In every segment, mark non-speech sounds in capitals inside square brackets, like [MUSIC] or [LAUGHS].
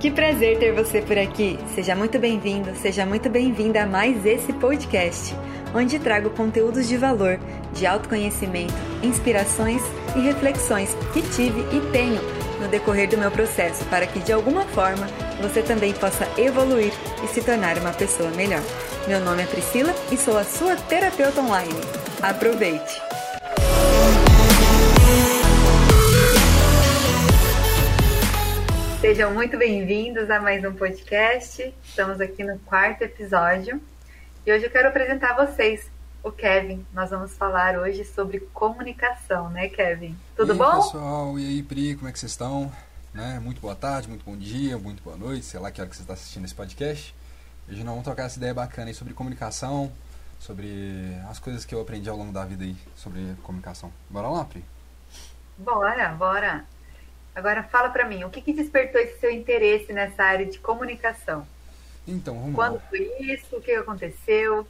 Que prazer ter você por aqui. Seja muito bem-vindo, seja muito bem-vinda a mais esse podcast, onde trago conteúdos de valor, de autoconhecimento, inspirações e reflexões que tive e tenho no decorrer do meu processo, para que de alguma forma você também possa evoluir e se tornar uma pessoa melhor. Meu nome é Priscila e sou a sua terapeuta online. Aproveite! Sejam muito bem-vindos a mais um podcast. Estamos aqui no quarto episódio e hoje eu quero apresentar a vocês o Kevin. Nós vamos falar hoje sobre comunicação, né, Kevin? Tudo e aí, bom? pessoal? E aí, Pri, como é que vocês estão? Né? Muito boa tarde, muito bom dia, muito boa noite, sei lá que hora que você está assistindo esse podcast. Hoje nós vamos trocar essa ideia bacana aí sobre comunicação, sobre as coisas que eu aprendi ao longo da vida aí sobre comunicação. Bora lá, Pri? Bora, bora. Agora fala pra mim, o que, que despertou esse seu interesse nessa área de comunicação? Então, vamos Quando lá. foi isso? O que aconteceu?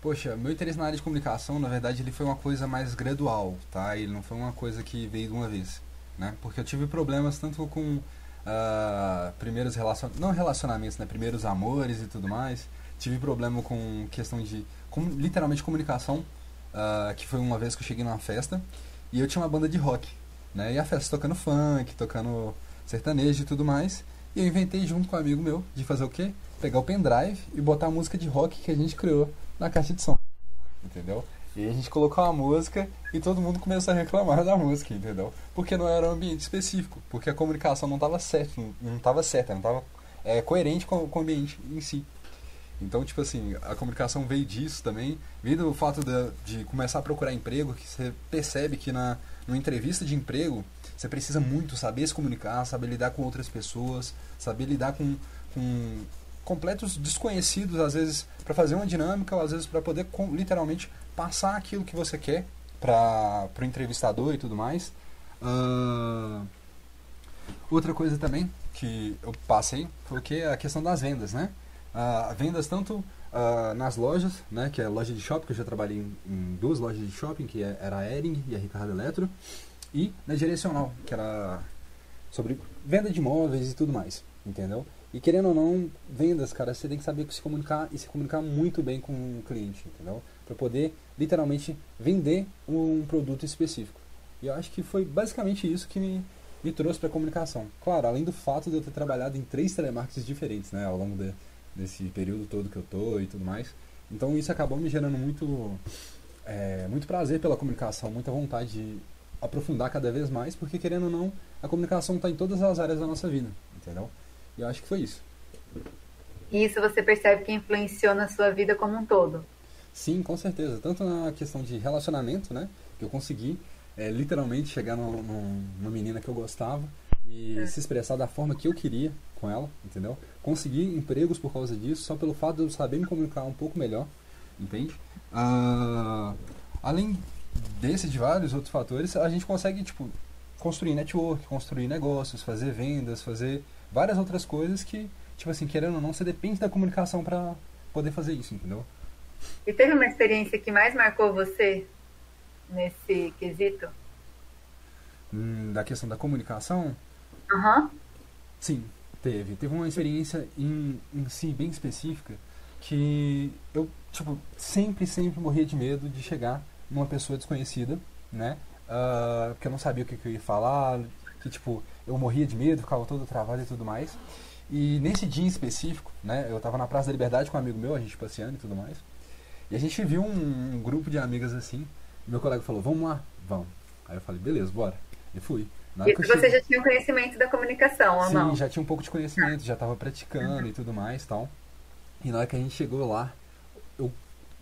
Poxa, meu interesse na área de comunicação, na verdade, ele foi uma coisa mais gradual, tá? Ele não foi uma coisa que veio de uma vez, né? Porque eu tive problemas tanto com ah, primeiros relacion... não relacionamentos, né? Primeiros amores e tudo mais. Tive problema com questão de, com, literalmente, comunicação, ah, que foi uma vez que eu cheguei numa festa e eu tinha uma banda de rock, né? E a festa tocando funk, tocando sertanejo e tudo mais. E eu inventei junto com um amigo meu de fazer o quê? Pegar o pendrive e botar a música de rock que a gente criou na caixa de som. Entendeu? E a gente colocou a música e todo mundo começou a reclamar da música, entendeu? Porque não era um ambiente específico, porque a comunicação não estava certa, não estava certa, não estava é, coerente com, com o ambiente em si. Então, tipo assim, a comunicação veio disso também, veio do fato de, de começar a procurar emprego, que você percebe que na numa entrevista de emprego, você precisa muito saber se comunicar, saber lidar com outras pessoas, saber lidar com, com completos desconhecidos, às vezes para fazer uma dinâmica, ou às vezes para poder literalmente passar aquilo que você quer para o entrevistador e tudo mais. Ah, outra coisa também que eu passei foi que a questão das vendas, né? Ah, vendas tanto ah, nas lojas, né, que é a loja de shopping, que eu já trabalhei em, em duas lojas de shopping, que é- era a Ering e a Ricardo Eletro, e na direcional, que era sobre venda de imóveis e tudo mais, entendeu? E querendo ou não, vendas, cara, você tem que saber se comunicar e se comunicar muito bem com o cliente, entendeu? Para poder literalmente vender um produto específico. E eu acho que foi basicamente isso que me, me trouxe para comunicação. Claro, além do fato de eu ter trabalhado em três telemarketings diferentes, né, ao longo de, desse período todo que eu tô e tudo mais. Então isso acabou me gerando muito, é, muito prazer pela comunicação, muita vontade de aprofundar cada vez mais, porque querendo ou não, a comunicação está em todas as áreas da nossa vida, entendeu? E eu acho que foi isso. E isso você percebe que influenciou na sua vida como um todo. Sim, com certeza. Tanto na questão de relacionamento, né? Que eu consegui é, literalmente chegar numa menina que eu gostava e É. se expressar da forma que eu queria com ela, entendeu? Consegui empregos por causa disso, só pelo fato de eu saber me comunicar um pouco melhor, entende? Ah, além desse de vários outros fatores, a gente consegue, tipo, construir network, construir negócios, fazer vendas, fazer várias outras coisas que, tipo assim, querendo ou não, você depende da comunicação para poder fazer isso, entendeu? E teve uma experiência que mais marcou você nesse quesito? Hum, da questão da comunicação, Aham. sim, teve. Teve uma experiência em, em si bem específica que eu, tipo, sempre, sempre morria de medo de chegar numa pessoa desconhecida, né? Ah, porque eu não sabia o que, que eu ia falar, que, tipo, eu morria de medo, ficava todo travado e tudo mais. E nesse dia em específico, né? Eu tava na Praça da Liberdade com um amigo meu, a gente passeando e tudo mais. E a gente viu um, um grupo de amigas assim. Meu colega falou, vamos lá, vamos. Aí eu falei, beleza, bora. E fui. E você cheguei- já tinha um conhecimento da comunicação, ou Sim, não? já tinha um pouco de conhecimento, já tava praticando e tudo mais tal. E na hora que a gente chegou lá, eu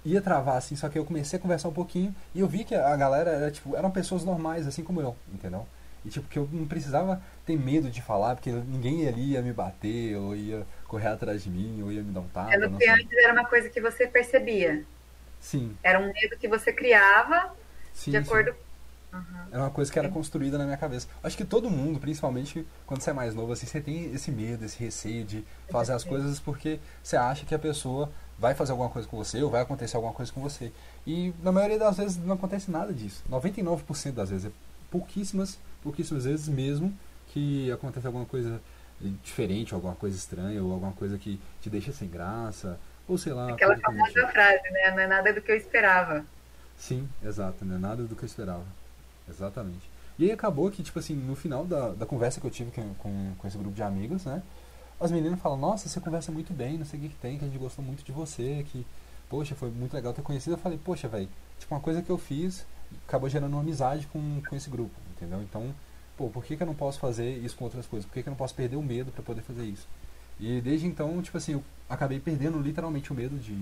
ia travar assim, só que eu comecei a conversar um pouquinho e eu vi que a galera era, tipo, eram pessoas normais, assim como eu, entendeu? E tipo, que eu não precisava ter medo de falar, porque ninguém ali ia me bater, ou ia correr atrás de mim, ou ia me dar um tapa, não que antes era uma coisa que você percebia. Sim, Era um medo que você criava sim, de sim. Acordo. Era uma coisa que era construída na minha cabeça. Acho que todo mundo, principalmente quando você é mais novo, assim, você tem esse medo, esse receio de fazer as coisas porque você acha que a pessoa vai fazer alguma coisa com você ou vai acontecer alguma coisa com você. E na maioria das vezes não acontece nada disso. 99% das vezes. É pouquíssimas, pouquíssimas vezes mesmo que acontece alguma coisa diferente, alguma coisa estranha, ou alguma coisa que te deixa sem graça, ou sei lá. Aquela famosa frase, né? Não é nada do que eu esperava. Sim, exato, não é nada do que eu esperava. Exatamente. E aí acabou que, tipo assim, no final da, da conversa que eu tive com, com, com esse grupo de amigos, né? As meninas falam, nossa, você conversa muito bem, não sei o que, que tem, que a gente gostou muito de você, que, poxa, foi muito legal ter conhecido. Eu falei, poxa, velho, tipo, uma coisa que eu fiz acabou gerando uma amizade com, com esse grupo, entendeu? Então, pô, por que, que eu não posso fazer isso com outras coisas? Por que, que eu não posso perder o medo para poder fazer isso? E desde então, tipo assim, eu acabei perdendo literalmente o medo de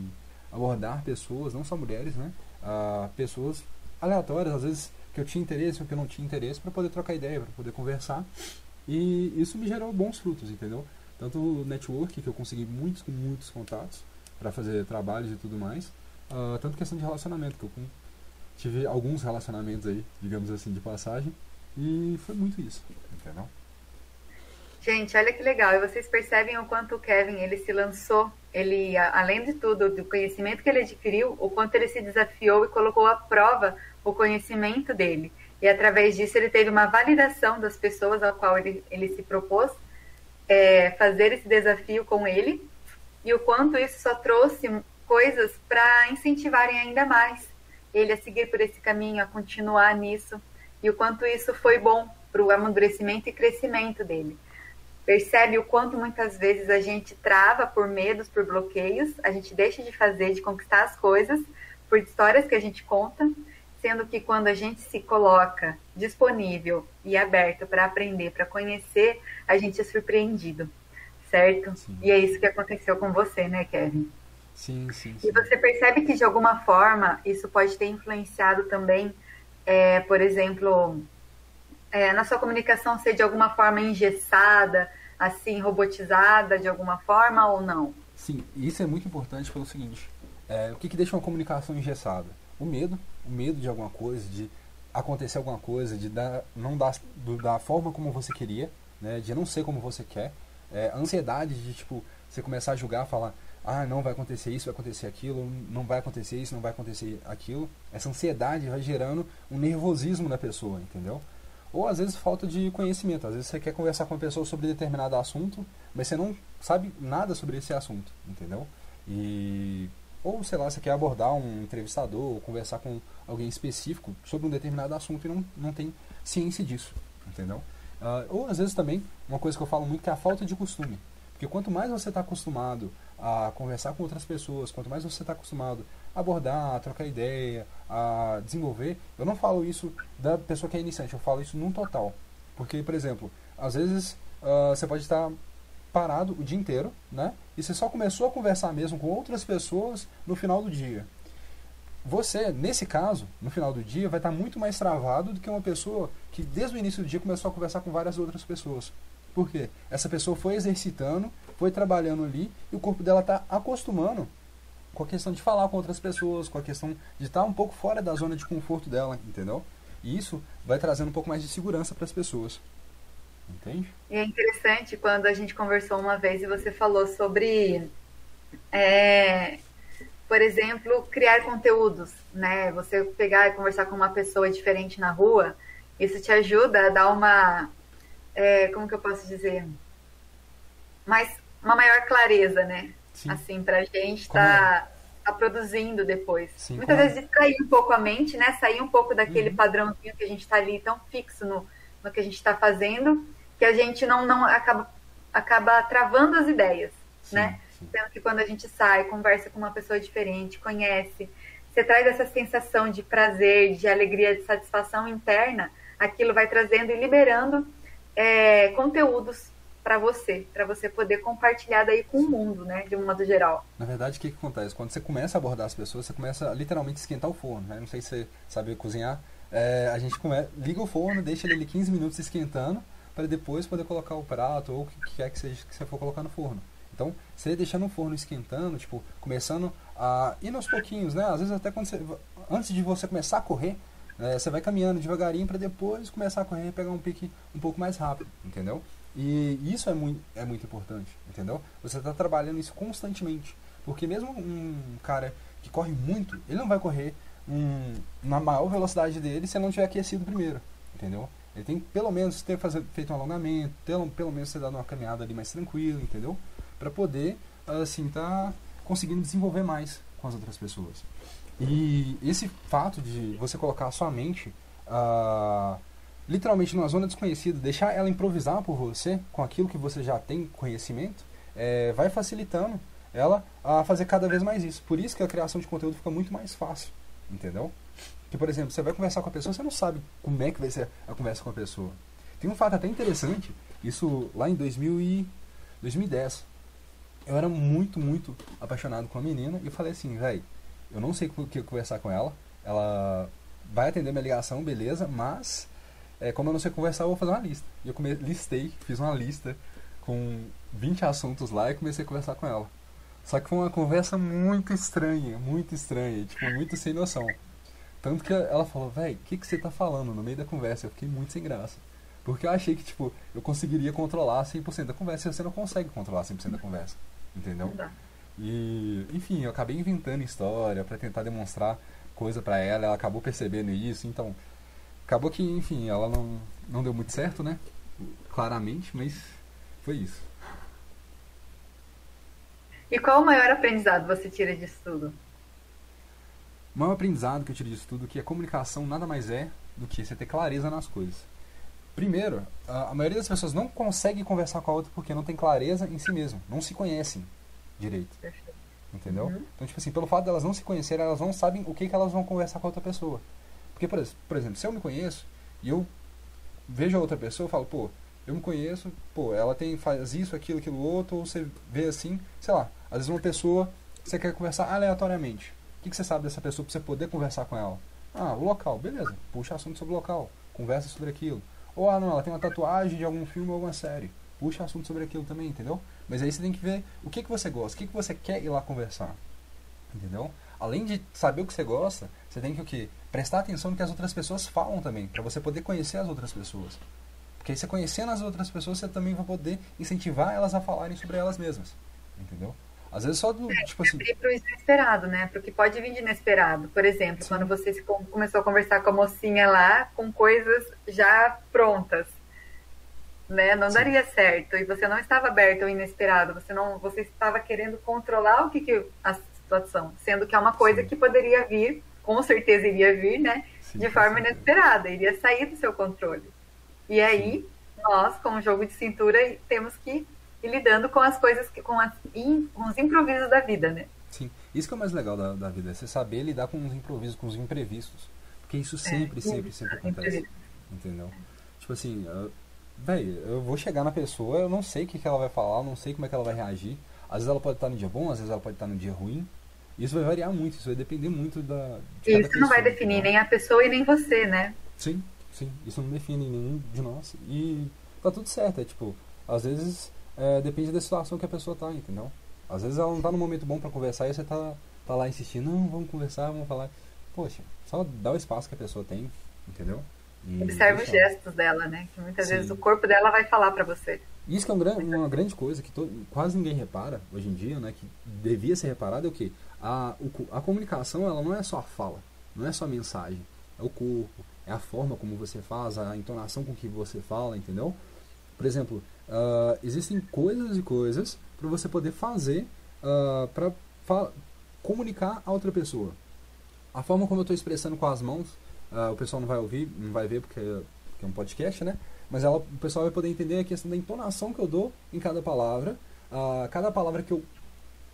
abordar pessoas, não só mulheres, né? Ah, pessoas aleatórias, às vezes que eu tinha interesse ou que eu não tinha interesse, para poder trocar ideia, para poder conversar. E isso me gerou bons frutos, entendeu? Tanto o network, que eu consegui muitos, muitos contatos para fazer trabalhos e tudo mais, uh, tanto questão de relacionamento, que eu tive alguns relacionamentos aí, digamos assim, de passagem, e foi muito isso, entendeu? Gente, olha que legal. E vocês percebem o quanto o Kevin ele se lançou, ele além de tudo do conhecimento que ele adquiriu, o quanto ele se desafiou e colocou à prova o conhecimento dele. E através disso ele teve uma validação das pessoas ao qual ele, ele se propôs é, fazer esse desafio com ele e o quanto isso só trouxe coisas para incentivarem ainda mais ele a seguir por esse caminho, a continuar nisso e o quanto isso foi bom para o amadurecimento e crescimento dele. Percebe o quanto muitas vezes a gente trava por medos, por bloqueios, a gente deixa de fazer, de conquistar as coisas por histórias que a gente conta, sendo que quando a gente se coloca disponível e aberto para aprender, para conhecer, a gente é surpreendido, certo? Sim. E é isso que aconteceu com você, né, Kevin? Sim, sim, sim. E você percebe que de alguma forma isso pode ter influenciado também, é, por exemplo, é, na sua comunicação ser de alguma forma engessada, assim, robotizada de alguma forma ou não? Sim, isso é muito importante pelo seguinte: é, o que, que deixa uma comunicação engessada? O medo, o medo de alguma coisa, de acontecer alguma coisa, de dar, não dar do, da forma como você queria, né, de não ser como você quer, é, ansiedade de tipo você começar a julgar, falar ah, não vai acontecer isso, vai acontecer aquilo, não vai acontecer isso, não vai acontecer aquilo. Essa ansiedade vai gerando um nervosismo na pessoa, entendeu? Ou às vezes falta de conhecimento. Às vezes você quer conversar com uma pessoa sobre determinado assunto, mas você não sabe nada sobre esse assunto, entendeu? E ou sei lá, você quer abordar um entrevistador ou conversar com alguém específico sobre um determinado assunto e não, não tem ciência disso, entendeu? Uh, ou às vezes também, uma coisa que eu falo muito que é a falta de costume. Porque quanto mais você está acostumado a conversar com outras pessoas, quanto mais você está acostumado a abordar, a trocar ideia, a desenvolver, eu não falo isso da pessoa que é iniciante, eu falo isso num total. Porque, por exemplo, às vezes uh, você pode estar parado o dia inteiro, né? E você só começou a conversar mesmo com outras pessoas no final do dia. Você, nesse caso, no final do dia, vai estar muito mais travado do que uma pessoa que desde o início do dia começou a conversar com várias outras pessoas. Por quê? Essa pessoa foi exercitando, foi trabalhando ali e o corpo dela está acostumando com a questão de falar com outras pessoas, com a questão de estar um pouco fora da zona de conforto dela, entendeu? E isso vai trazendo um pouco mais de segurança para as pessoas. Entende? E é interessante quando a gente conversou uma vez e você falou sobre, é, por exemplo, criar conteúdos, né? Você pegar e conversar com uma pessoa diferente na rua, isso te ajuda a dar uma é, como que eu posso dizer, mais uma maior clareza, né? Sim. Assim, pra gente estar tá, tá produzindo depois. Sim, Muitas vezes é? distrair um pouco a mente, né? Sair um pouco daquele uhum. padrãozinho que a gente tá ali tão fixo no, no que a gente está fazendo, que a gente não, não acaba, acaba travando as ideias, sim, né? Sendo que quando a gente sai, conversa com uma pessoa diferente, conhece, você traz essa sensação de prazer, de alegria, de satisfação interna, aquilo vai trazendo e liberando é, conteúdos para você, para você poder compartilhar daí com o mundo, né, de um modo geral. Na verdade, o que, que acontece? Quando você começa a abordar as pessoas, você começa a literalmente esquentar o forno, né? Não sei se você sabe cozinhar. É, a gente come... liga o forno, deixa ele ali 15 minutos esquentando, para depois poder colocar o prato ou o que quer que seja que você for colocar no forno. Então, você deixando o forno esquentando, tipo, começando a ir aos pouquinhos, né? Às vezes até quando você, antes de você começar a correr, é, você vai caminhando devagarinho para depois começar a correr e pegar um pique um pouco mais rápido, entendeu? E isso é muito, é muito importante, entendeu? Você está trabalhando isso constantemente. Porque mesmo um cara que corre muito, ele não vai correr um, na maior velocidade dele se ele não tiver aquecido primeiro, entendeu? Ele tem pelo menos ter fazer, feito um alongamento, ter, pelo menos ter dado uma caminhada ali mais tranquila, entendeu? Para poder, assim, tá conseguindo desenvolver mais com as outras pessoas. E esse fato de você colocar a sua mente uh, literalmente numa zona desconhecida, deixar ela improvisar por você com aquilo que você já tem conhecimento, é, vai facilitando ela a fazer cada vez mais isso. Por isso que a criação de conteúdo fica muito mais fácil, entendeu? Que, por exemplo, você vai conversar com a pessoa, você não sabe como é que vai ser a conversa com a pessoa. Tem um fato até interessante, isso lá em 2000 e 2010. Eu era muito, muito apaixonado com a menina e falei assim, velho, eu não sei o que conversar com ela, ela vai atender minha ligação, beleza, mas é, como eu não sei conversar, eu vou fazer uma lista. E eu come, listei, fiz uma lista com 20 assuntos lá e comecei a conversar com ela. Só que foi uma conversa muito estranha, muito estranha, tipo, muito sem noção. Tanto que ela falou, velho, o que, que você tá falando no meio da conversa? Eu fiquei muito sem graça. Porque eu achei que, tipo, eu conseguiria controlar 100% da conversa e você não consegue controlar 100% da conversa. Entendeu? E, enfim, eu acabei inventando história para tentar demonstrar coisa para ela, ela acabou percebendo isso, então acabou que, enfim, ela não, não deu muito certo, né? Claramente, mas foi isso. E qual o maior aprendizado você tira disso tudo? O maior aprendizado que eu tiro disso tudo é que a comunicação nada mais é do que você ter clareza nas coisas. Primeiro, a, maioria das pessoas não consegue conversar com a outra porque não tem clareza em si mesmo, não se conhecem direito. Entendeu? Uhum. Então, tipo assim, pelo fato de elas não se conhecerem, elas não sabem o que, que elas vão conversar com a outra pessoa. Porque, por, por exemplo, se eu me conheço e eu vejo a outra pessoa, eu falo, pô, eu me conheço, pô, ela tem, faz isso, aquilo, aquilo outro, ou você vê assim, sei lá, às vezes uma pessoa, você quer conversar aleatoriamente. Que, que você sabe dessa pessoa pra você poder conversar com ela? Ah, o local, beleza, puxa assunto sobre o local, conversa sobre aquilo. Ou, ah, não, ela tem uma tatuagem de algum filme ou alguma série, puxa assunto sobre aquilo também, entendeu? Mas aí você tem que ver o que, que você gosta, o que, que você quer ir lá conversar. Entendeu? Além de saber o que você gosta, você tem que o quê? Prestar atenção no que as outras pessoas falam também, para você poder conhecer as outras pessoas. Porque aí você conhecendo as outras pessoas, você também vai poder incentivar elas a falarem sobre elas mesmas. Entendeu? Às vezes só do, é, tipo assim... Pro inesperado, né? Pro que pode vir de inesperado. Por exemplo, Sim. quando você começou a conversar com a mocinha lá, com coisas já prontas né? Não Sim. daria certo e você não estava aberto ao inesperado, você não, você estava querendo controlar o que, que a situação, sendo que é uma coisa Sim. que poderia vir, com certeza iria vir, né? De forma inesperada, iria sair do seu controle. E aí nós, com o jogo de cintura, temos que ir lidando com as coisas, que, com, as, com os improvisos da vida, né? Sim, isso que é o mais legal da, da vida, é você saber lidar com os improvisos, com os imprevistos. Porque isso sempre, é, sempre, sempre acontece. Entendeu? Tipo assim, velho, eu vou chegar na pessoa, eu não sei o que, que ela vai falar, eu não sei como é que ela vai reagir. Às vezes ela pode estar no dia bom, às vezes ela pode estar no dia ruim. Isso vai variar muito, isso vai depender muito da. De isso pessoa, não vai definir nem a pessoa e nem você, né? Sim, sim. Isso não define nenhum de nós. E tá tudo certo. É tipo, às vezes é, depende da situação que a pessoa tá, entendeu? Às vezes ela não tá no momento bom para conversar e você tá, tá lá insistindo, não, vamos conversar, vamos falar. Poxa, só dá o espaço que a pessoa tem, entendeu? Observa os gestos dela, né? Que muitas Sim. vezes o corpo dela vai falar para você. Isso que é um gran, uma grande coisa que quase ninguém repara hoje em dia, né? Que devia ser reparado é o que a, a comunicação ela não é só a fala, não é só a mensagem, é o corpo, é a forma como você faz, a entonação com que você fala, entendeu? Por exemplo, uh, existem coisas e coisas para você poder fazer uh, ah, para comunicar a outra pessoa. A forma como eu estou expressando com as mãos Uh, o pessoal não vai ouvir, não vai ver porque, porque é um podcast, né? Mas ela, o pessoal vai poder entender a questão da entonação que eu dou em cada palavra. Cada palavra que eu,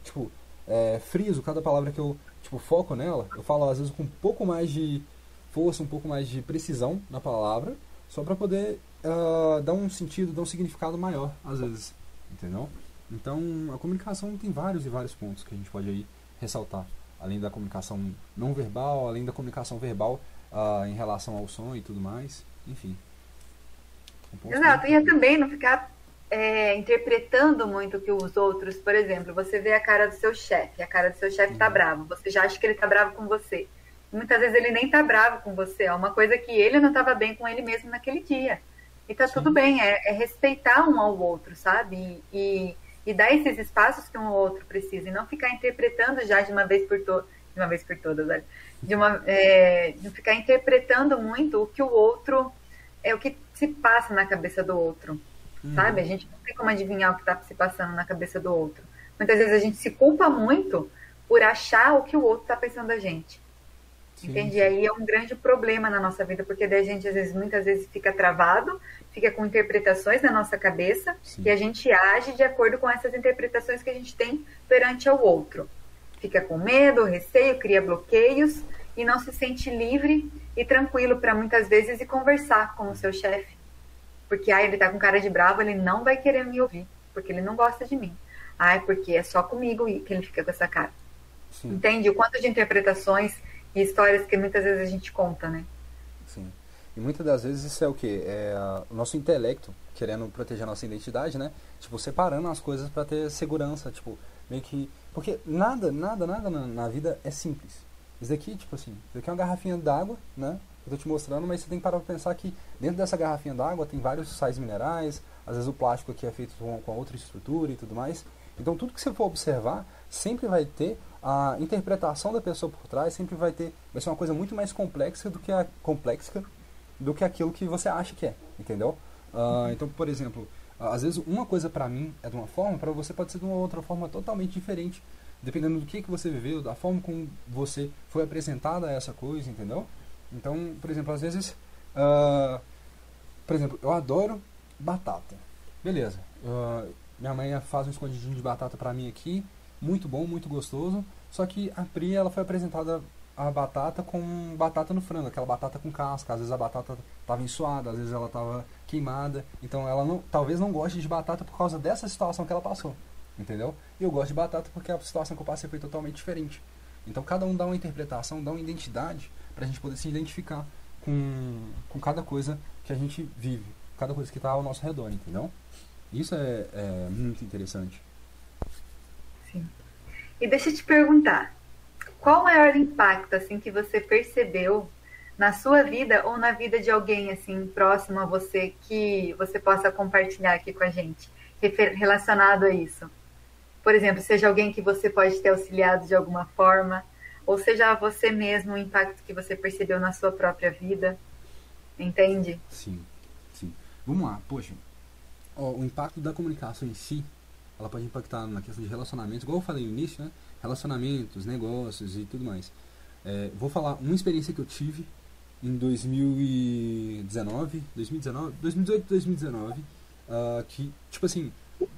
tipo, é, friso, cada palavra que eu, tipo, foco nela, eu falo às vezes com um pouco mais de força, um pouco mais de precisão na palavra, só para poder uh, dar um sentido, dar um significado maior, às vezes, entendeu? Então, a comunicação tem vários e vários pontos que a gente pode aí ressaltar. Além da comunicação não verbal, além da comunicação verbal, uh, em relação ao som e tudo mais. Enfim. Exato, e é também não ficar é, interpretando muito o que os outros, por exemplo, você vê a cara do seu chefe, a cara do seu chefe está uhum. bravo, você já acha que ele está bravo com você. Muitas vezes ele nem está bravo com você, é uma coisa que ele não estava bem com ele mesmo naquele dia. E tá Sim. tudo bem, é, é, respeitar um ao outro, sabe? E, e, e, dar esses espaços que um ao outro precisa, e não ficar interpretando já de uma vez por todas, de uma vez por todas, olha, de, uma, é, de ficar interpretando muito o que o outro é o que se passa na cabeça do outro, uhum. sabe? A gente não tem como adivinhar o que está se passando na cabeça do outro. Muitas vezes a gente se culpa muito por achar o que o outro está pensando da gente. Sim. Entende? E aí é um grande problema na nossa vida, porque daí a gente, às vezes, muitas vezes fica travado, fica com interpretações na nossa cabeça, Sim. e a gente age de acordo com essas interpretações que a gente tem perante ao outro. Fica com medo, receio, cria bloqueios e não se sente livre e tranquilo para muitas vezes e conversar com o seu chefe. Porque ah, ele tá com cara de bravo, ele não vai querer me ouvir, porque ele não gosta de mim. Ah, é porque é só comigo que ele fica com essa cara. Sim. Entende? O quanto de interpretações e histórias que muitas vezes a gente conta, né? Sim. E muitas das vezes isso é o quê? É o nosso intelecto querendo proteger a nossa identidade, né? Tipo, separando as coisas para ter segurança, tipo, meio que... Porque nada, nada, nada na, na, vida é simples. Isso daqui, tipo assim, isso daqui é uma garrafinha d'água, né? Eu tô te mostrando, mas você tem que parar pra pensar que dentro dessa garrafinha d'água tem vários sais minerais, às vezes o plástico aqui é feito com, com outra estrutura e tudo mais. Então tudo que você for observar sempre vai ter a interpretação da pessoa por trás sempre vai ter vai ser uma coisa muito mais complexa do que a complexa do que aquilo que você acha que é, entendeu? Uh, então, por exemplo, às vezes uma coisa para mim é de uma forma, para você pode ser de uma outra forma totalmente diferente, dependendo do que que você viveu, da forma como você foi apresentada a essa coisa, entendeu? Então, por exemplo, às vezes, uh, por exemplo, eu adoro batata, beleza? Uh, minha mãe faz um escondidinho de batata para mim aqui muito bom, muito gostoso. Só que a Pri ela foi apresentada a batata com batata no frango, aquela batata com casca. Às vezes a batata estava ensoada, às vezes ela estava queimada. Então ela não, talvez não goste de batata por causa dessa situação que ela passou. Entendeu? Eu gosto de batata porque a situação que eu passei foi totalmente diferente. Então cada um dá uma interpretação, dá uma identidade para a gente poder se identificar com, com cada coisa que a gente vive, cada coisa que está ao nosso redor, entendeu? Isso é, é muito interessante. Sim. E deixa eu te perguntar, qual o maior impacto assim que você percebeu na sua vida ou na vida de alguém assim próximo a você que você possa compartilhar aqui com a gente, relacionado a isso? Por exemplo, seja alguém que você pode ter auxiliado de alguma forma, ou seja você mesmo o impacto que você percebeu na sua própria vida. Entende? Sim, sim. Vamos lá, poxa. o impacto da comunicação em si ela pode impactar na questão de relacionamentos, igual eu falei no início, né? Relacionamentos, negócios e tudo mais. É, vou falar uma experiência que eu tive em 2019, 2019, 2018, 2019, uh, que, tipo assim,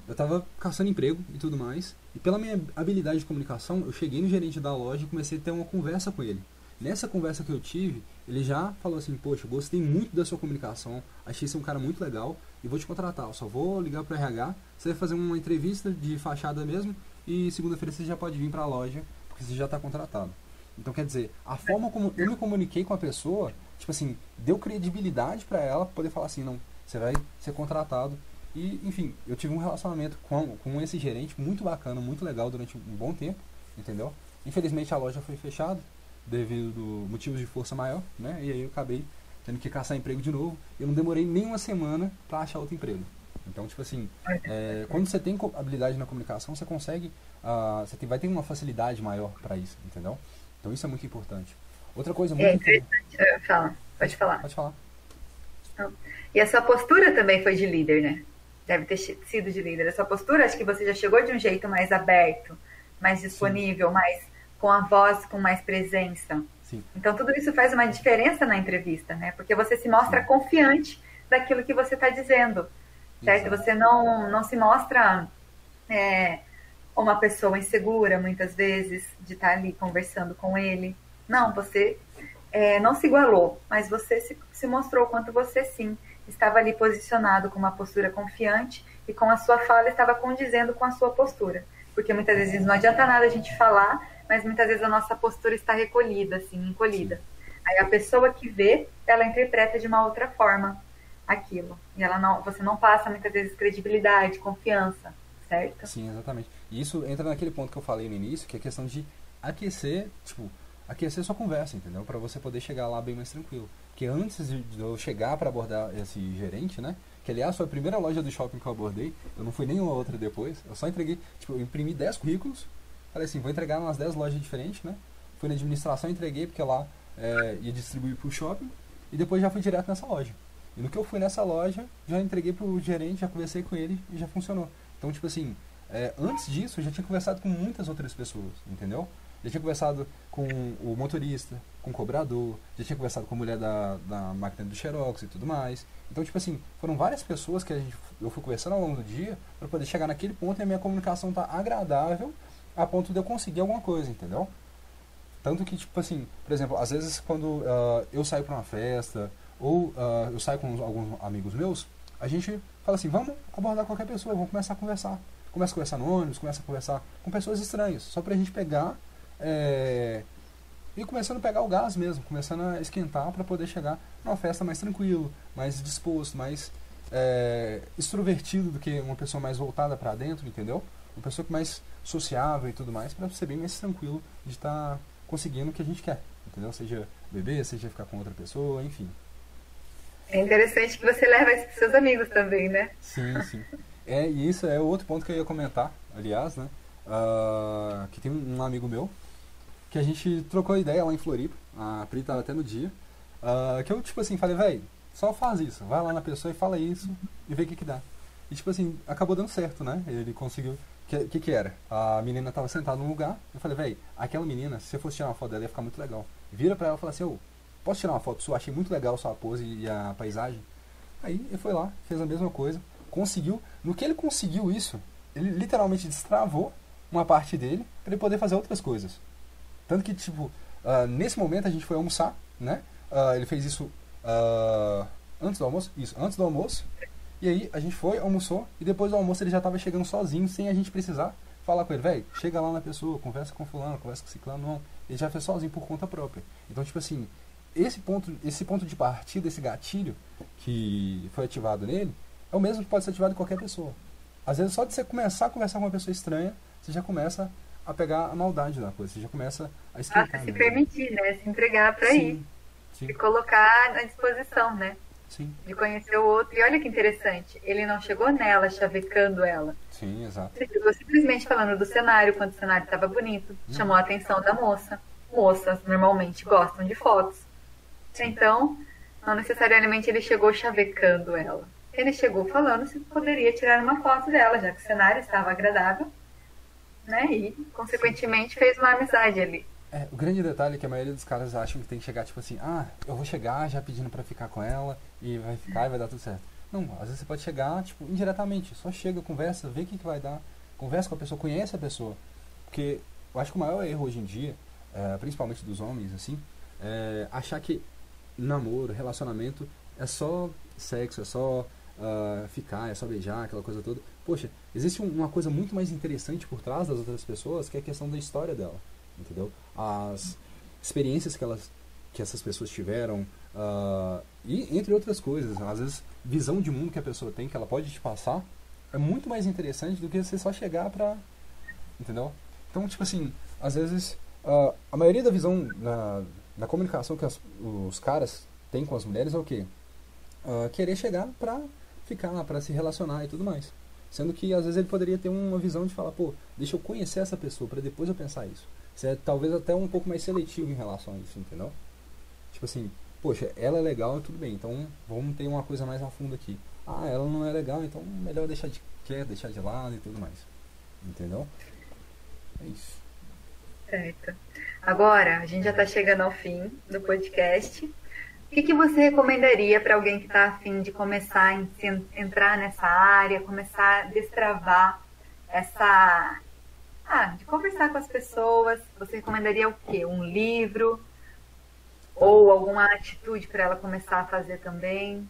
eu tava caçando emprego e tudo mais, e pela minha habilidade de comunicação, eu cheguei no gerente da loja e comecei a ter uma conversa com ele. Nessa conversa que eu tive, ele já falou assim, poxa, gostei muito da sua comunicação, achei você um cara muito legal e vou te contratar. Eu só vou ligar para o RH, você vai fazer uma entrevista de fachada mesmo e segunda-feira você já pode vir para a loja, porque você já está contratado. Então, quer dizer, a forma como eu me comuniquei com a pessoa, tipo assim, deu credibilidade para ela poder falar assim, não, você vai ser contratado. E, enfim, eu tive um relacionamento com, com esse gerente muito bacana, muito legal durante um bom tempo, entendeu? Infelizmente a loja foi fechada, devido motivos de força maior, né? E aí eu acabei tendo que caçar emprego de novo. Eu não demorei nem uma semana para achar outro emprego. Então, tipo assim, é, quando você tem habilidade na comunicação, você consegue, uh, você tem, vai ter uma facilidade maior para isso, entendeu? Então isso é muito importante. Outra coisa muito é interessante. Fala, pode falar. Pode falar. E a sua postura também foi de líder, né? Deve ter sido de líder. A sua postura, acho que você já chegou de um jeito mais aberto, mais disponível, Sim. mais com a voz com mais presença. Sim. Então tudo isso faz uma diferença na entrevista, né? Porque você se mostra Sim. confiante daquilo que você está dizendo, certo? Exato. Você não, não se mostra é, uma pessoa insegura, muitas vezes, de estar tá ali conversando com ele. Não, você é, não se igualou, mas você se, se mostrou quanto você sim estava ali posicionado com uma postura confiante e com a sua fala estava condizendo com a sua postura. Porque muitas vezes não adianta nada a gente falar mas muitas vezes a nossa postura está recolhida, assim, encolhida. Aí a pessoa que vê, ela interpreta de uma outra forma aquilo. E ela não, você não passa muitas vezes credibilidade, confiança, certo? Sim, exatamente. E isso entra naquele ponto que eu falei no início, que é a questão de aquecer, tipo, aquecer sua conversa, entendeu? Para você poder chegar lá bem mais tranquilo. Porque antes de eu chegar para abordar esse gerente, né? Que aliás foi a primeira loja do shopping que eu abordei, eu não fui nenhuma outra depois, eu só entreguei, tipo, eu imprimi 10 currículos, Falei assim, vou entregar umas 10 lojas diferentes, né? Fui na administração, entreguei, porque lá é, ia distribuir para o shopping. E depois já fui direto nessa loja. E no que eu fui nessa loja, já entreguei pro gerente, já conversei com ele e já funcionou. Então, tipo assim, é, antes disso, eu já tinha conversado com muitas outras pessoas, entendeu? Já tinha conversado com o motorista, com o cobrador, já tinha conversado com a mulher da, da máquina do Xerox e tudo mais. Então, tipo assim, foram várias pessoas que a gente, eu fui conversando ao longo do dia para poder chegar naquele ponto e a minha comunicação tá agradável a ponto de eu conseguir alguma coisa, entendeu? Tanto que, tipo assim, por exemplo, às vezes quando uh, eu saio para uma festa ou uh, eu saio com alguns amigos meus, a gente fala assim, vamos abordar qualquer pessoa, vamos começar a conversar. Começa a conversar no ônibus, começa a conversar com pessoas estranhas, só pra gente pegar é, e começando a pegar o gás mesmo, começando a esquentar para poder chegar numa festa mais tranquilo, mais disposto, mais é, extrovertido do que uma pessoa mais voltada para dentro, entendeu? Uma pessoa mais sociável e tudo mais, para ser bem mais tranquilo de estar tá conseguindo o que a gente quer, entendeu? Seja beber, seja ficar com outra pessoa, enfim. É interessante que você leva isso para seus amigos também, né? Sim, sim. É, e isso é outro ponto que eu ia comentar, aliás, né? Uh, que tem um amigo meu que a gente trocou ideia lá em Floripa, a Pri tava até no dia, uh, que eu, tipo assim, falei, velho, só faz isso, vai lá na pessoa e fala isso e vê o que que dá. E, tipo assim, acabou dando certo, né? Ele conseguiu... Que, que, que era? A menina tava sentada num lugar, eu falei, velho, aquela menina, se você fosse tirar uma foto dela, ia ficar muito legal. Vira pra ela e fala assim, ô, posso tirar uma foto sua? Achei muito legal sua pose e a paisagem. Aí ele foi lá, fez a mesma coisa, conseguiu. No que ele conseguiu isso, ele literalmente destravou uma parte dele para ele poder fazer outras coisas. Tanto que, tipo, uh, nesse momento a gente foi almoçar, né? Uh, ele fez isso uh, antes do almoço? Isso, antes do almoço. E aí a gente foi, almoçou, e depois do almoço ele já estava chegando sozinho, sem a gente precisar falar com ele, velho, chega lá na pessoa, conversa com fulano, conversa com ciclano, não. Ele já fez sozinho por conta própria. Então, tipo assim, esse ponto, esse ponto de partida, esse gatilho que foi ativado nele, é o mesmo que pode ser ativado em qualquer pessoa. Às vezes, só de você começar a conversar com uma pessoa estranha, você já começa a pegar a maldade da coisa, você já começa a esquentar. Ah, se permitir, né? Se entregar para ir. Sim. Se colocar à disposição, né? Sim. De conhecer o outro. E olha que interessante, ele não chegou nela chavecando ela. Sim, exato. Ele chegou simplesmente falando do cenário, quando o cenário estava bonito, hum. chamou a atenção da moça. Moças normalmente gostam de fotos. Então, não necessariamente ele chegou chavecando ela. Ele chegou falando se poderia tirar uma foto dela, já que o cenário estava agradável, né? E, consequentemente, fez uma amizade ali. É, o grande detalhe é que a maioria dos caras acham que tem que chegar, tipo assim, ah, eu vou chegar já pedindo para ficar com ela e vai ficar e vai dar tudo certo. Não, às vezes você pode chegar, tipo, indiretamente, só chega, conversa, vê o que, que vai dar, conversa com a pessoa, conhece a pessoa. Porque eu acho que o maior erro hoje em dia, é, principalmente dos homens, assim, é achar que namoro, relacionamento é só sexo, é só uh, ficar, é só beijar, aquela coisa toda. Poxa, existe uma coisa muito mais interessante por trás das outras pessoas, que é a questão da história dela, entendeu? As experiências que elas que essas pessoas tiveram uh, e entre outras coisas, às vezes visão de mundo que a pessoa tem que ela pode te passar é muito mais interessante do que você só chegar pra entendeu? Então tipo assim, às vezes uh, a maioria da visão na, na comunicação que as, os caras têm com as mulheres é o quê? Uh, querer chegar pra ficar pra se relacionar e tudo mais. Sendo que às vezes ele poderia ter uma visão de falar, pô, deixa eu conhecer essa pessoa para depois eu pensar isso. Você é talvez até um pouco mais seletivo em relação a isso, entendeu? Tipo assim, poxa, ela é legal, tudo bem, então vamos ter uma coisa mais a fundo aqui. Ah, ela não é legal, então melhor deixar de quer, deixar de lado e tudo mais. Entendeu? É isso. Certo. Agora, a gente já está chegando ao fim do podcast. O que, que você recomendaria para alguém que está afim de começar a entrar nessa área, começar a destravar essa. Ah, de conversar com as pessoas? Você recomendaria o quê? Um livro? Ou alguma atitude para ela começar a fazer também?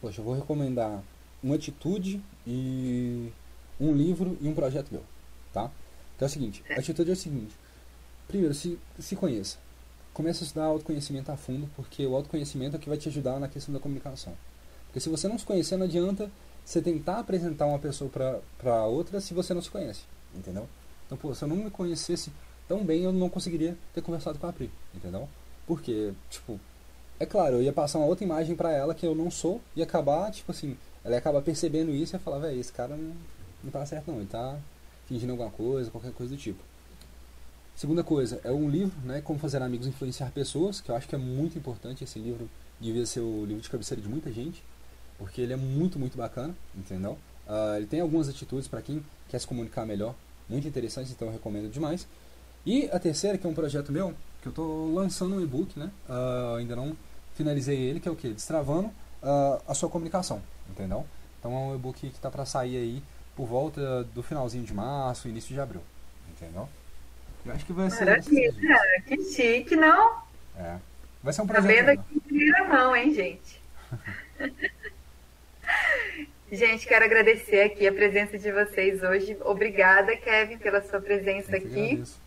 Poxa, eu vou recomendar uma atitude e um livro e um projeto meu, tá? Então é o seguinte, a atitude é o seguinte. Primeiro, se, se conheça comece a estudar autoconhecimento a fundo, porque o autoconhecimento é o que vai te ajudar na questão da comunicação. Porque se você não se conhecer, não adianta você tentar apresentar uma pessoa para outra se você não se conhece, entendeu? Então, pô, se eu não me conhecesse tão bem, eu não conseguiria ter conversado com a Pri, entendeu? Porque, tipo, é claro, eu ia passar uma outra imagem para ela que eu não sou e acabar, tipo assim, ela ia acabar percebendo isso e ia falar, velho, esse cara não, não tá certo não, ele tá fingindo alguma coisa, qualquer coisa do tipo. Segunda coisa, é um livro, né, Como Fazer Amigos Influenciar Pessoas, que eu acho que é muito importante esse livro. devia ser o livro de cabeceira de muita gente, porque ele é muito, muito bacana, entendeu? Uh, ele tem algumas atitudes para quem quer se comunicar melhor, muito interessantes, então eu recomendo demais. E a terceira, que é um projeto meu, que eu estou lançando um e-book, né? Uh, ainda não finalizei ele, que é o que? Destravando uh, a sua comunicação, entendeu? Então é um e-book que está para sair aí por volta do finalzinho de março, início de abril, entendeu? Eu acho que vai ser. Maravilha, que chique, não? É. Vai ser um projeto. Tá vendo aqui em primeira mão, hein, gente? [LAUGHS] gente, quero agradecer aqui a presença de vocês hoje. Obrigada, Kevin, pela sua presença aqui. Agradeço.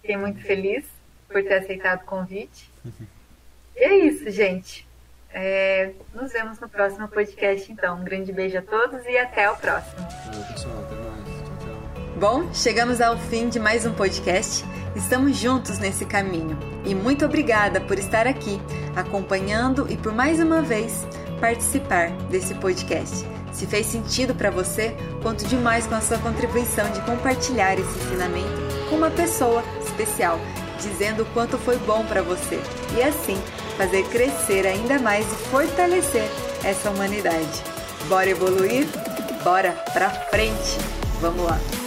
Fiquei muito feliz por ter aceitado o convite. [LAUGHS] e é isso, gente. É, nos vemos no próximo podcast, então. Um grande beijo a todos e até o próximo. pessoal. Até mais. Tchau, tchau. Bom, chegamos ao fim de mais um podcast. Estamos juntos nesse caminho. E muito obrigada por estar aqui, acompanhando e por mais uma vez participar desse podcast. Se fez sentido para você, conto demais com a sua contribuição de compartilhar esse ensinamento com uma pessoa especial, dizendo o quanto foi bom para você. E assim, fazer crescer ainda mais e fortalecer essa humanidade. Bora evoluir? Bora pra frente! Vamos lá!